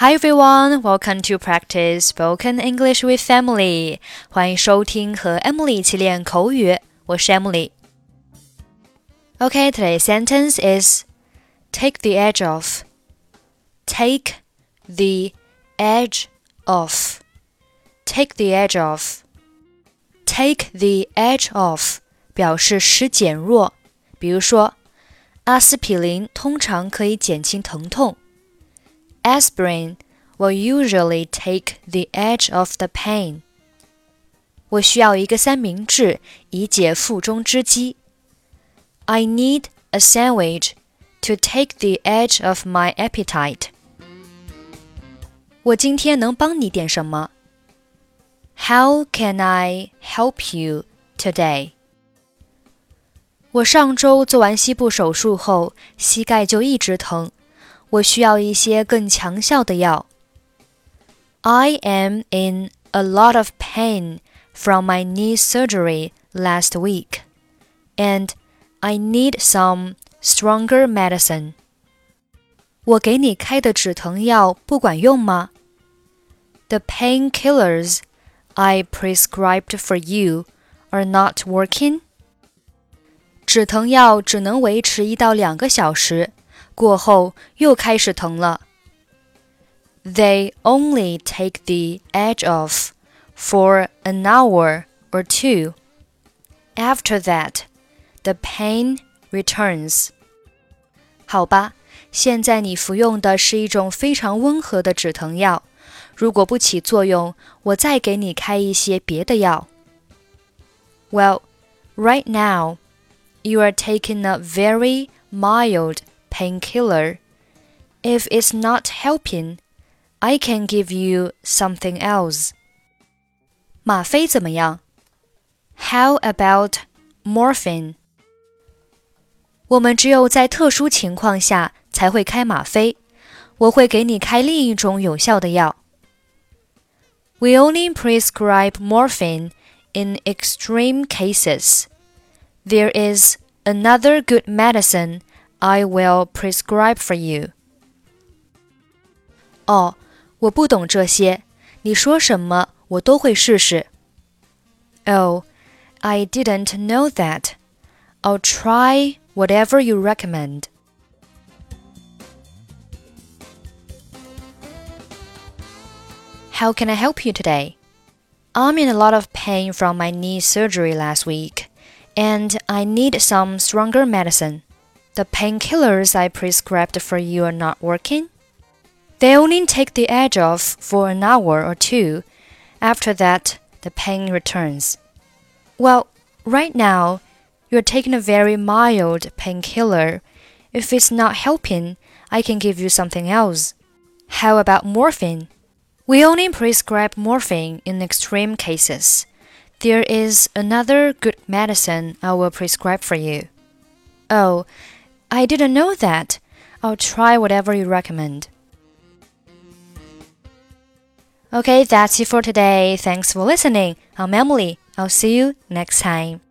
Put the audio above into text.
Hi everyone, welcome to practice spoken English with Emily. 欢迎收听和 Emily 一起练口语，我是 Emily。Okay, today's sentence is take the edge off. Take the edge off. Take the edge off. Take the edge off 表示使减弱，比如说，阿司匹林通常可以减轻疼痛。 Aspirin will usually take the edge off the pain. 我需要一个三明治以解腹中之饥。I need a sandwich to take the edge of my appetite. 我今天能帮你点什么？How can I help you today? 我上周做完膝部手术后，膝盖就一直疼。 我需要一些更强效的药。I am in a lot of pain from my knee surgery last week, and I need some stronger medicine. 我给你开的止疼药不管用吗？The painkillers I prescribed for you are not working. 止疼药只能维持一到两个小时。 过后又开始疼了。They only take the edge off for an hour or two. After that, the pain returns. 好吧，现在你服用的是一种非常温和的止疼药。如果不起作用，我再给你开一些别的药。Well, right now, you are taking a very mild painkiller. If it's not helping, I can give you something else. 吗啡怎么样？How about morphine? 我们只有在特殊情况下才会开吗啡。我会给你开另一种有效的药。We only prescribe morphine in extreme cases. There is another good medicine I will prescribe for you. 哦，我不懂这些，你说什么我都会试试。Oh, I didn't know that. I'll try whatever you recommend. How can I help you today? I'm in a lot of pain from my knee surgery last week, and I need some stronger medicine. The painkillers I prescribed for you are not working? They only take the edge off for an hour or two. After that, the pain returns. Well, right now, you're taking a very mild painkiller. If it's not helping, I can give you something else. How about morphine? We only prescribe morphine in extreme cases. There is another good medicine I will prescribe for you. Oh, I didn't know that. I'll try whatever you recommend. Okay, that's it for today. Thanks for listening. I'm Emily. I'll see you next time.